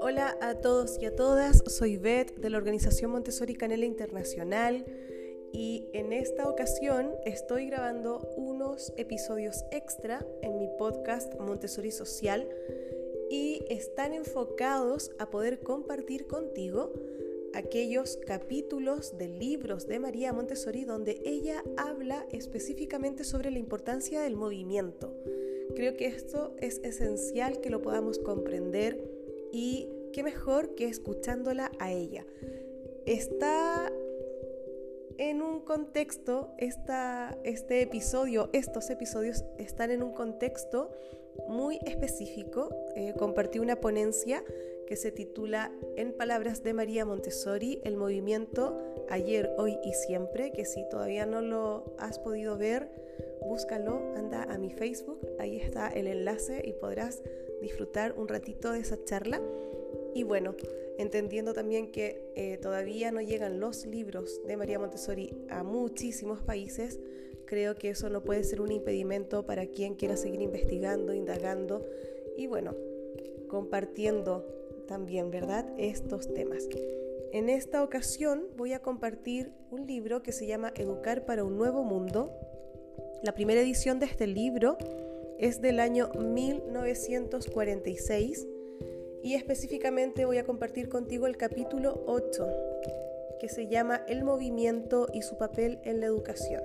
Hola a todos y a todas, soy Beth de la organización Montessori Canela Internacional y en esta ocasión estoy grabando unos episodios extra en mi podcast Montessori Social y están enfocados a poder compartir contigo aquellos capítulos de libros de María Montessori donde ella habla específicamente sobre la importancia del movimiento. Creo que esto es esencial que lo podamos comprender y qué mejor que escuchándola a ella. Está en un contexto, este episodio, estos episodios están en un contexto muy específico. Eh, compartí una ponencia que se titula En palabras de María Montessori, el movimiento ayer, hoy y siempre, que si todavía no lo has podido ver, búscalo, anda a mi Facebook, ahí está el enlace y podrás disfrutar un ratito de esa charla. Y bueno, entendiendo también que eh, todavía no llegan los libros de María Montessori a muchísimos países, creo que eso no puede ser un impedimento para quien quiera seguir investigando, indagando y bueno, compartiendo también, ¿verdad?, estos temas. En esta ocasión voy a compartir un libro que se llama Educar para un Nuevo Mundo. La primera edición de este libro es del año 1946 y específicamente voy a compartir contigo el capítulo 8 que se llama El movimiento y su papel en la educación.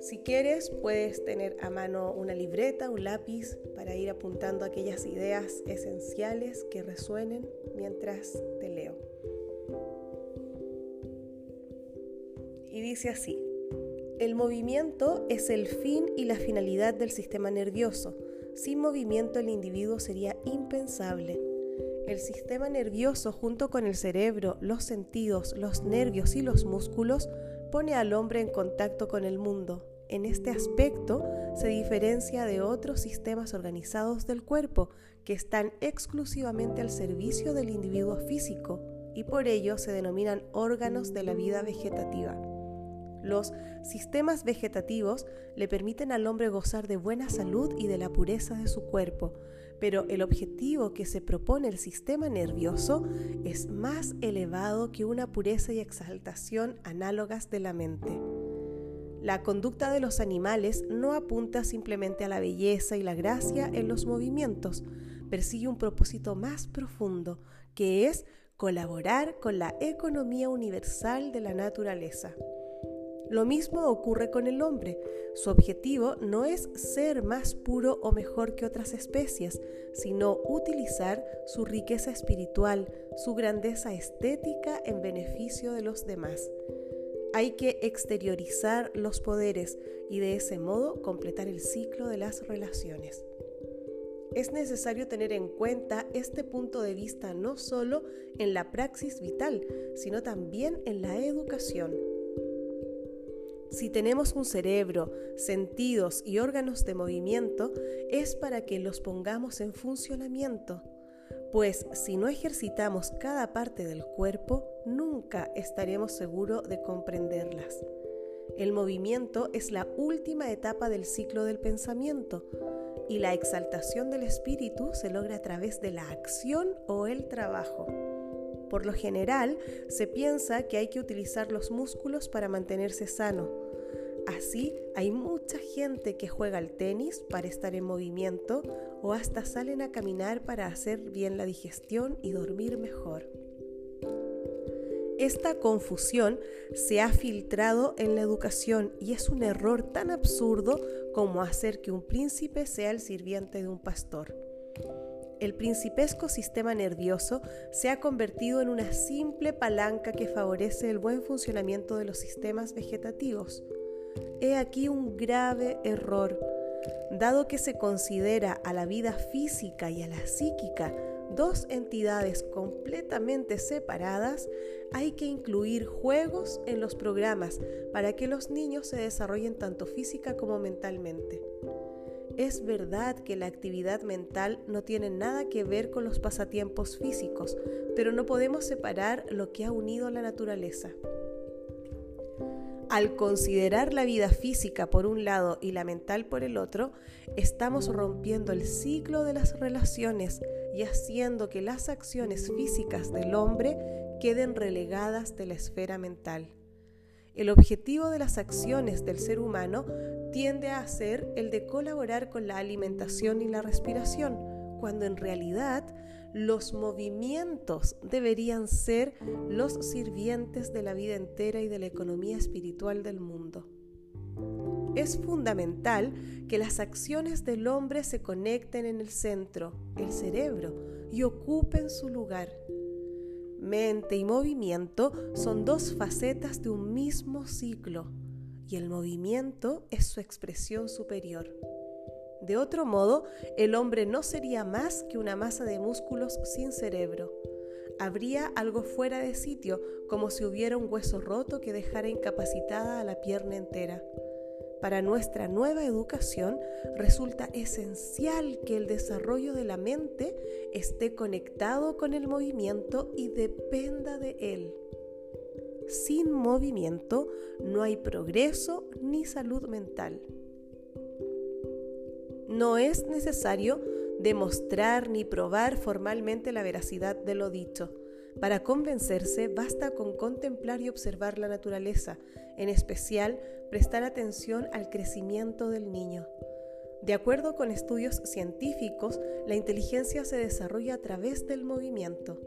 Si quieres, puedes tener a mano una libreta, un lápiz para ir apuntando aquellas ideas esenciales que resuenen mientras te leo. Dice así, el movimiento es el fin y la finalidad del sistema nervioso. Sin movimiento el individuo sería impensable. El sistema nervioso junto con el cerebro, los sentidos, los nervios y los músculos pone al hombre en contacto con el mundo, en este aspecto se diferencia de otros sistemas organizados del cuerpo que están exclusivamente al servicio del individuo físico y por ello se denominan órganos de la vida vegetativa. Los sistemas vegetativos le permiten al hombre gozar de buena salud y de la pureza de su cuerpo, pero el objetivo que se propone el sistema nervioso es más elevado que una pureza y exaltación análogas de la mente. La conducta de los animales no apunta simplemente a la belleza y la gracia en los movimientos, persigue un propósito más profundo, que es colaborar con la economía universal de la naturaleza. Lo mismo ocurre con el hombre. Su objetivo no es ser más puro o mejor que otras especies, sino utilizar su riqueza espiritual, su grandeza estética en beneficio de los demás. Hay que exteriorizar los poderes y de ese modo completar el ciclo de las relaciones. Es necesario tener en cuenta este punto de vista no solo en la praxis vital, sino también en la educación. Si tenemos un cerebro, sentidos y órganos de movimiento, es para que los pongamos en funcionamiento pues si no ejercitamos cada parte del cuerpo, nunca estaremos seguros de comprenderlas. El movimiento es la última etapa del ciclo del pensamiento y la exaltación del espíritu se logra a través de la acción o el trabajo. Por lo general, se piensa que hay que utilizar los músculos para mantenerse sano, Así, hay mucha gente que juega al tenis para estar en movimiento o hasta salen a caminar para hacer bien la digestión y dormir mejor. Esta confusión se ha filtrado en la educación y es un error tan absurdo como hacer que un príncipe sea el sirviente de un pastor. El principesco sistema nervioso se ha convertido en una simple palanca que favorece el buen funcionamiento de los sistemas vegetativos. He aquí un grave error, dado que se considera a la vida física y a la psíquica dos entidades completamente separadas, hay que incluir juegos en los programas para que los niños se desarrollen tanto física como mentalmente. Es verdad que la actividad mental no tiene nada que ver con los pasatiempos físicos, pero no podemos separar lo que ha unido a la naturaleza. Al considerar la vida física por un lado y la mental por el otro, estamos rompiendo el ciclo de las relaciones y haciendo que las acciones físicas del hombre queden relegadas de la esfera mental. El objetivo de las acciones del ser humano tiende a ser el de colaborar con la alimentación y la respiración, cuando en realidad los movimientos deberían ser los sirvientes de la vida entera y de la economía espiritual del mundo. Es fundamental que las acciones del hombre se conecten en el centro, el cerebro, y ocupen su lugar. Mente y movimiento son dos facetas de un mismo ciclo, y el movimiento es su expresión superior. De otro modo, el hombre no sería más que una masa de músculos sin cerebro. Habría algo fuera de sitio, como si hubiera un hueso roto que dejara incapacitada a la pierna entera. Para nuestra nueva educación resulta esencial que el desarrollo de la mente esté conectado con el movimiento y dependa de él. Sin movimiento no hay progreso ni salud mental. No es necesario demostrar ni probar formalmente la veracidad de lo dicho. Para convencerse basta con contemplar y observar la naturaleza, en especial prestar atención al crecimiento del niño. De acuerdo con estudios científicos, la inteligencia se desarrolla a través del movimiento.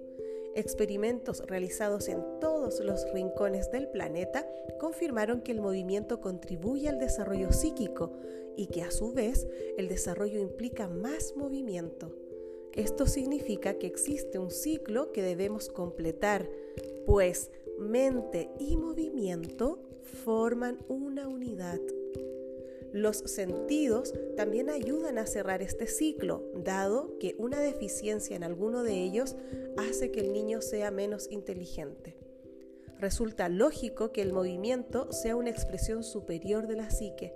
Experimentos realizados en todos los rincones del planeta confirmaron que el movimiento contribuye al desarrollo psíquico y que a su vez el desarrollo implica más movimiento. Esto significa que existe un ciclo que debemos completar, pues mente y movimiento forman una unidad. Los sentidos también ayudan a cerrar este ciclo, dado que una deficiencia en alguno de ellos hace que el niño sea menos inteligente. Resulta lógico que el movimiento sea una expresión superior de la psique,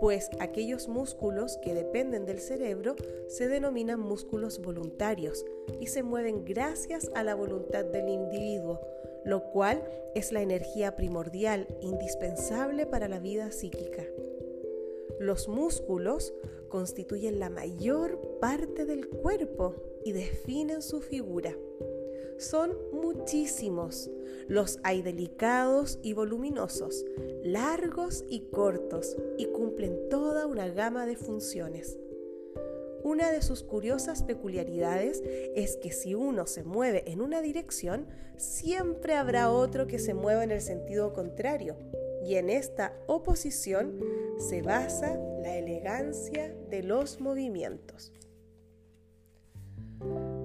pues aquellos músculos que dependen del cerebro se denominan músculos voluntarios y se mueven gracias a la voluntad del individuo, lo cual es la energía primordial indispensable para la vida psíquica. Los músculos constituyen la mayor parte del cuerpo y definen su figura. Son muchísimos. Los hay delicados y voluminosos, largos y cortos, y cumplen toda una gama de funciones. Una de sus curiosas peculiaridades es que si uno se mueve en una dirección, siempre habrá otro que se mueva en el sentido contrario, y en esta oposición se basa la elegancia de los movimientos.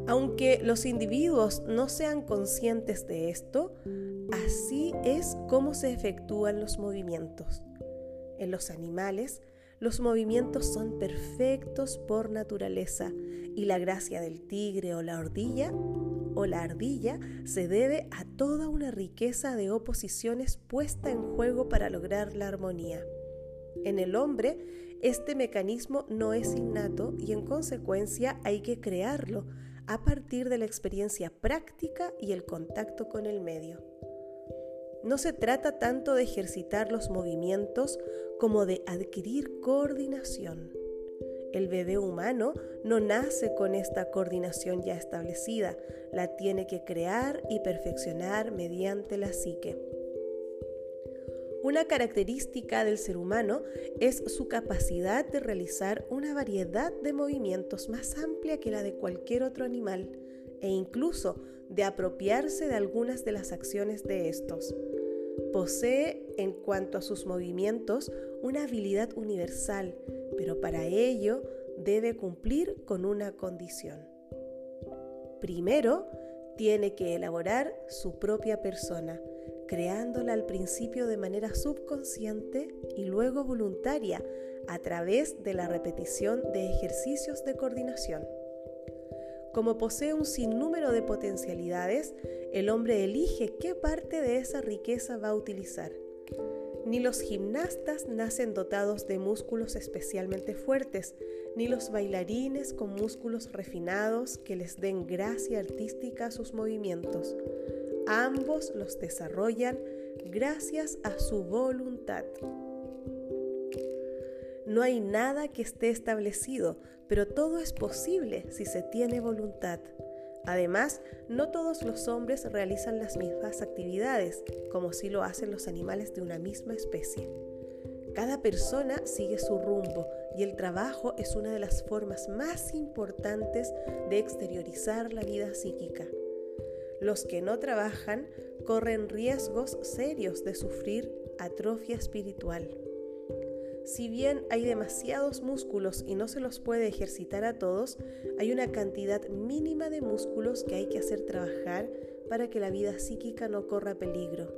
Aunque los individuos no sean conscientes de esto, así es como se efectúan los movimientos. En los animales, los movimientos son perfectos por naturaleza y la gracia del tigre o la ardilla o la ardilla se debe a toda una riqueza de oposiciones puesta en juego para lograr la armonía. En el hombre, este mecanismo no es innato y en consecuencia hay que crearlo a partir de la experiencia práctica y el contacto con el medio. No se trata tanto de ejercitar los movimientos como de adquirir coordinación. El bebé humano no nace con esta coordinación ya establecida, la tiene que crear y perfeccionar mediante la psique. Una característica del ser humano es su capacidad de realizar una variedad de movimientos más amplia que la de cualquier otro animal e incluso de apropiarse de algunas de las acciones de estos. Posee en cuanto a sus movimientos una habilidad universal, pero para ello debe cumplir con una condición. Primero, tiene que elaborar su propia persona, creándola al principio de manera subconsciente y luego voluntaria a través de la repetición de ejercicios de coordinación. Como posee un sinnúmero de potencialidades, el hombre elige qué parte de esa riqueza va a utilizar. Ni los gimnastas nacen dotados de músculos especialmente fuertes, ni los bailarines con músculos refinados que les den gracia artística a sus movimientos. Ambos los desarrollan gracias a su voluntad. No hay nada que esté establecido, pero todo es posible si se tiene voluntad. Además, no todos los hombres realizan las mismas actividades, como si lo hacen los animales de una misma especie. Cada persona sigue su rumbo y el trabajo es una de las formas más importantes de exteriorizar la vida psíquica. Los que no trabajan corren riesgos serios de sufrir atrofia espiritual. Si bien hay demasiados músculos y no se los puede ejercitar a todos, hay una cantidad mínima de músculos que hay que hacer trabajar para que la vida psíquica no corra peligro.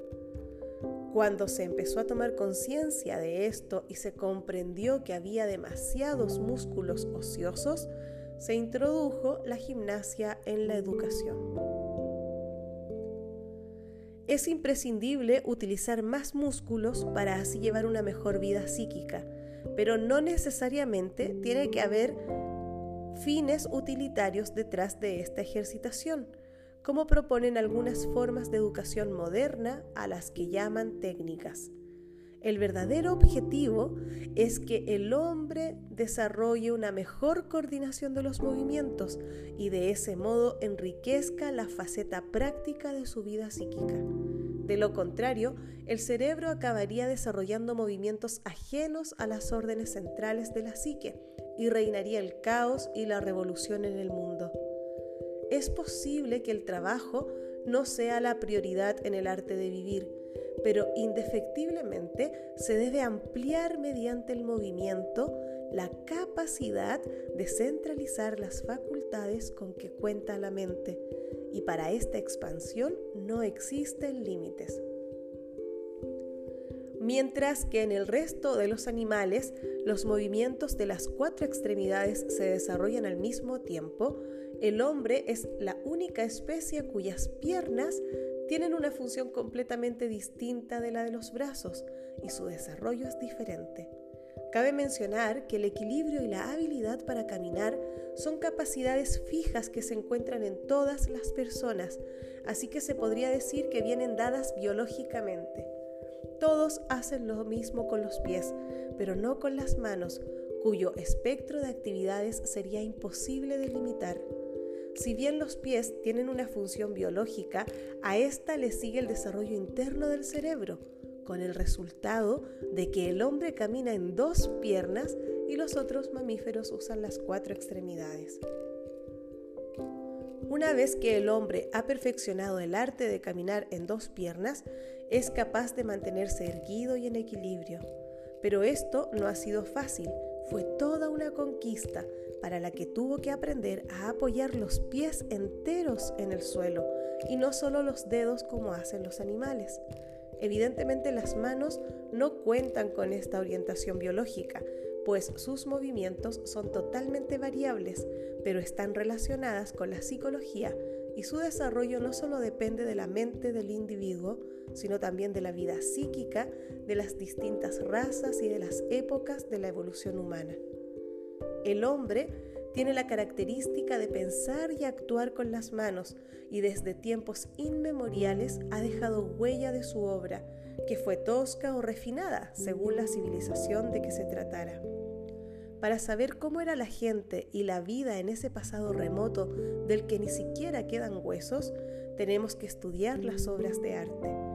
Cuando se empezó a tomar conciencia de esto y se comprendió que había demasiados músculos ociosos, se introdujo la gimnasia en la educación. Es imprescindible utilizar más músculos para así llevar una mejor vida psíquica, pero no necesariamente tiene que haber fines utilitarios detrás de esta ejercitación, como proponen algunas formas de educación moderna a las que llaman técnicas. El verdadero objetivo es que el hombre desarrolle una mejor coordinación de los movimientos y de ese modo enriquezca la faceta práctica de su vida psíquica. De lo contrario, el cerebro acabaría desarrollando movimientos ajenos a las órdenes centrales de la psique y reinaría el caos y la revolución en el mundo. Es posible que el trabajo no sea la prioridad en el arte de vivir, pero indefectiblemente se debe ampliar mediante el movimiento la capacidad de centralizar las facultades con que cuenta la mente, y para esta expansión no existen límites. Mientras que en el resto de los animales los movimientos de las cuatro extremidades se desarrollan al mismo tiempo, el hombre es la única especie cuyas piernas tienen una función completamente distinta de la de los brazos y su desarrollo es diferente. Cabe mencionar que el equilibrio y la habilidad para caminar son capacidades fijas que se encuentran en todas las personas, así que se podría decir que vienen dadas biológicamente. Todos hacen lo mismo con los pies, pero no con las manos, cuyo espectro de actividades sería imposible de limitar. Si bien los pies tienen una función biológica, a esta le sigue el desarrollo interno del cerebro, con el resultado de que el hombre camina en dos piernas y los otros mamíferos usan las cuatro extremidades. Una vez que el hombre ha perfeccionado el arte de caminar en dos piernas, es capaz de mantenerse erguido y en equilibrio. Pero esto no ha sido fácil, fue toda una conquista para la que tuvo que aprender a apoyar los pies enteros en el suelo y no solo los dedos como hacen los animales. Evidentemente las manos no cuentan con esta orientación biológica, pues sus movimientos son totalmente variables, pero están relacionadas con la psicología y su desarrollo no solo depende de la mente del individuo, sino también de la vida psíquica de las distintas razas y de las épocas de la evolución humana. El hombre tiene la característica de pensar y actuar con las manos y desde tiempos inmemoriales ha dejado huella de su obra, que fue tosca o refinada según la civilización de que se tratara. Para saber cómo era la gente y la vida en ese pasado remoto del que ni siquiera quedan huesos, tenemos que estudiar las obras de arte.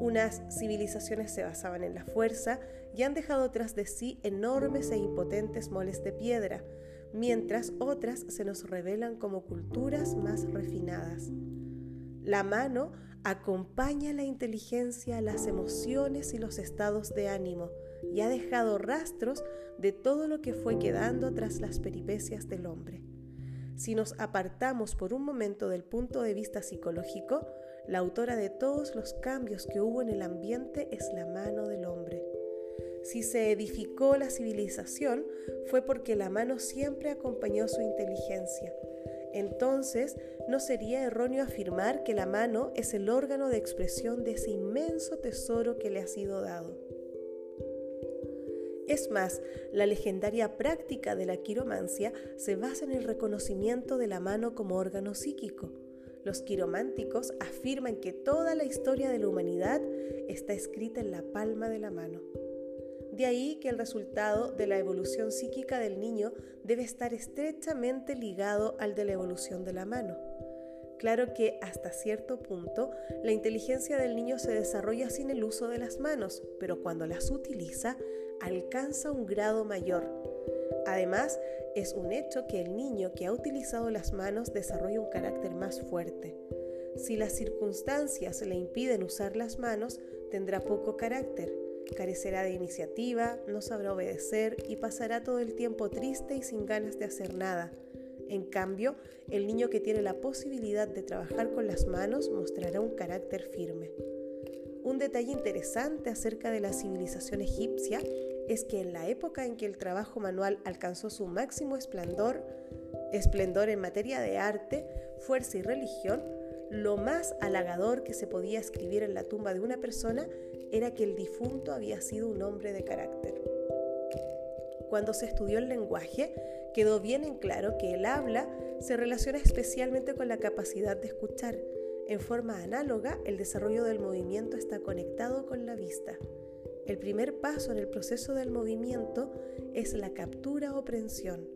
Unas civilizaciones se basaban en la fuerza y han dejado tras de sí enormes e impotentes moles de piedra, mientras otras se nos revelan como culturas más refinadas. La mano acompaña la inteligencia, las emociones y los estados de ánimo y ha dejado rastros de todo lo que fue quedando tras las peripecias del hombre. Si nos apartamos por un momento del punto de vista psicológico, la autora de todos los cambios que hubo en el ambiente es la mano del hombre. Si se edificó la civilización fue porque la mano siempre acompañó su inteligencia. Entonces, no sería erróneo afirmar que la mano es el órgano de expresión de ese inmenso tesoro que le ha sido dado. Es más, la legendaria práctica de la quiromancia se basa en el reconocimiento de la mano como órgano psíquico. Los quirománticos afirman que toda la historia de la humanidad está escrita en la palma de la mano. De ahí que el resultado de la evolución psíquica del niño debe estar estrechamente ligado al de la evolución de la mano. Claro que hasta cierto punto la inteligencia del niño se desarrolla sin el uso de las manos, pero cuando las utiliza alcanza un grado mayor. Además, es un hecho que el niño que ha utilizado las manos desarrolla un carácter más fuerte. Si las circunstancias le impiden usar las manos, tendrá poco carácter, carecerá de iniciativa, no sabrá obedecer y pasará todo el tiempo triste y sin ganas de hacer nada. En cambio, el niño que tiene la posibilidad de trabajar con las manos mostrará un carácter firme. Un detalle interesante acerca de la civilización egipcia es que en la época en que el trabajo manual alcanzó su máximo esplendor, esplendor en materia de arte, fuerza y religión, lo más halagador que se podía escribir en la tumba de una persona era que el difunto había sido un hombre de carácter. Cuando se estudió el lenguaje, quedó bien en claro que el habla se relaciona especialmente con la capacidad de escuchar. En forma análoga, el desarrollo del movimiento está conectado con la vista. El primer paso en el proceso del movimiento es la captura o prensión.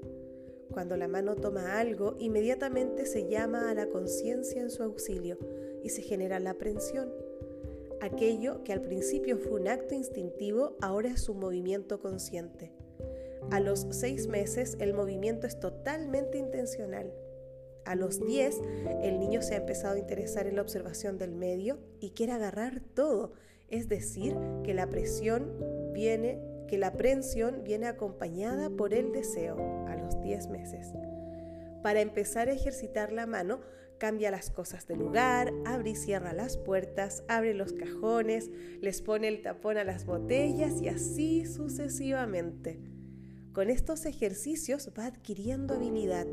Cuando la mano toma algo, inmediatamente se llama a la conciencia en su auxilio y se genera la prensión. Aquello que al principio fue un acto instintivo ahora es un movimiento consciente. A los seis meses el movimiento es totalmente intencional. A los diez el niño se ha empezado a interesar en la observación del medio y quiere agarrar todo, es decir, que la presión viene, que la prensión viene acompañada por el deseo a los diez meses. Para empezar a ejercitar la mano, cambia las cosas de lugar, abre y cierra las puertas, abre los cajones, les pone el tapón a las botellas y así sucesivamente. Con estos ejercicios va adquiriendo habilidad.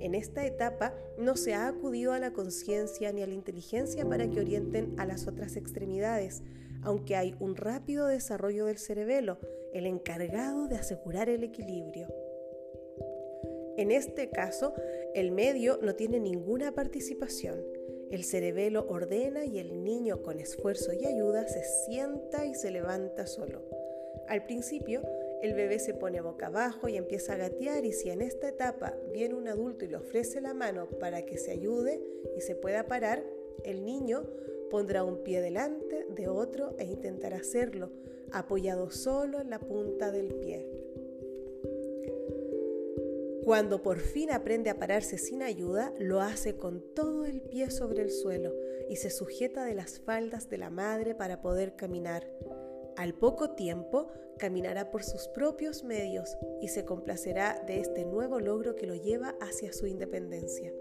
En esta etapa no se ha acudido a la conciencia ni a la inteligencia para que orienten a las otras extremidades, aunque hay un rápido desarrollo del cerebelo, el encargado de asegurar el equilibrio. En este caso, el medio no tiene ninguna participación. El cerebelo ordena y el niño con esfuerzo y ayuda se sienta y se levanta solo. Al principio, el bebé se pone boca abajo y empieza a gatear y si en esta etapa viene un adulto y le ofrece la mano para que se ayude y se pueda parar, el niño pondrá un pie delante de otro e intentará hacerlo, apoyado solo en la punta del pie. Cuando por fin aprende a pararse sin ayuda, lo hace con todo el pie sobre el suelo y se sujeta de las faldas de la madre para poder caminar. Al poco tiempo caminará por sus propios medios y se complacerá de este nuevo logro que lo lleva hacia su independencia.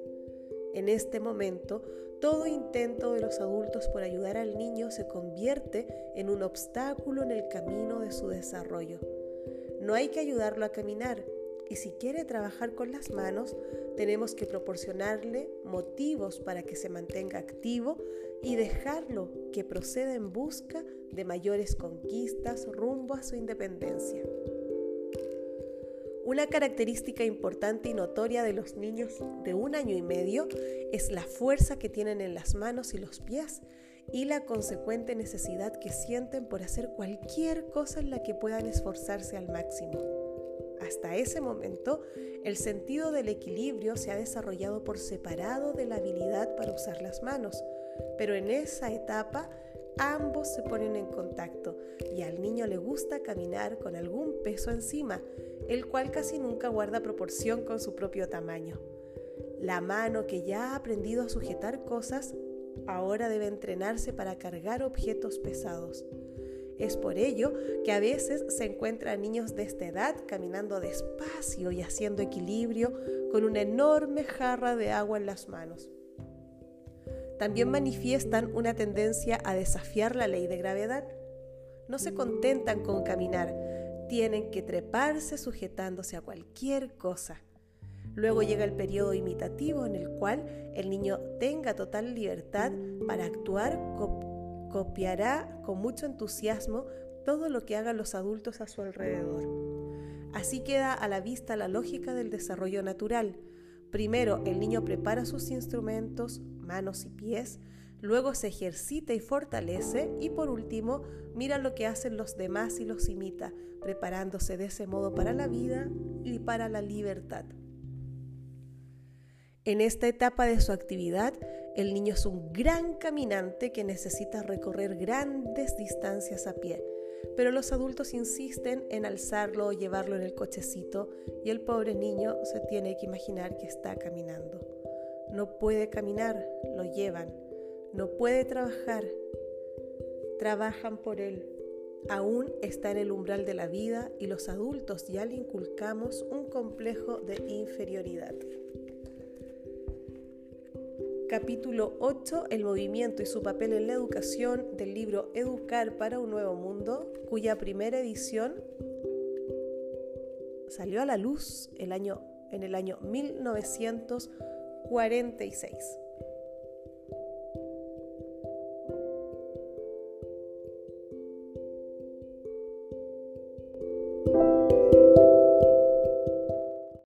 En este momento, todo intento de los adultos por ayudar al niño se convierte en un obstáculo en el camino de su desarrollo. No hay que ayudarlo a caminar, y si quiere trabajar con las manos, tenemos que proporcionarle motivos para que se mantenga activo y dejarlo que proceda en busca de mayores conquistas rumbo a su independencia. Una característica importante y notoria de los niños de un año y medio es la fuerza que tienen en las manos y los pies y la consecuente necesidad que sienten por hacer cualquier cosa en la que puedan esforzarse al máximo. Hasta ese momento, el sentido del equilibrio se ha desarrollado por separado de la habilidad para usar las manos, pero en esa etapa ambos se ponen en contacto y al niño le gusta caminar con algún peso encima, el cual casi nunca guarda proporción con su propio tamaño. La mano que ya ha aprendido a sujetar cosas ahora debe entrenarse para cargar objetos pesados. Es por ello que a veces se encuentran niños de esta edad caminando despacio y haciendo equilibrio con una enorme jarra de agua en las manos. También manifiestan una tendencia a desafiar la ley de gravedad. No se contentan con caminar, tienen que treparse sujetándose a cualquier cosa. Luego llega el periodo imitativo en el cual el niño tenga total libertad para actuar copiará con mucho entusiasmo todo lo que hagan los adultos a su alrededor. Así queda a la vista la lógica del desarrollo natural. Primero, el niño prepara sus instrumentos, manos y pies, luego se ejercita y fortalece y por último mira lo que hacen los demás y los imita, preparándose de ese modo para la vida y para la libertad. En esta etapa de su actividad, el niño es un gran caminante que necesita recorrer grandes distancias a pie, pero los adultos insisten en alzarlo o llevarlo en el cochecito y el pobre niño se tiene que imaginar que está caminando. No puede caminar, lo llevan. No puede trabajar, trabajan por él. Aún está en el umbral de la vida y los adultos ya le inculcamos un complejo de inferioridad. Capítulo 8, el movimiento y su papel en la educación del libro Educar para un nuevo mundo, cuya primera edición salió a la luz el año, en el año 1946.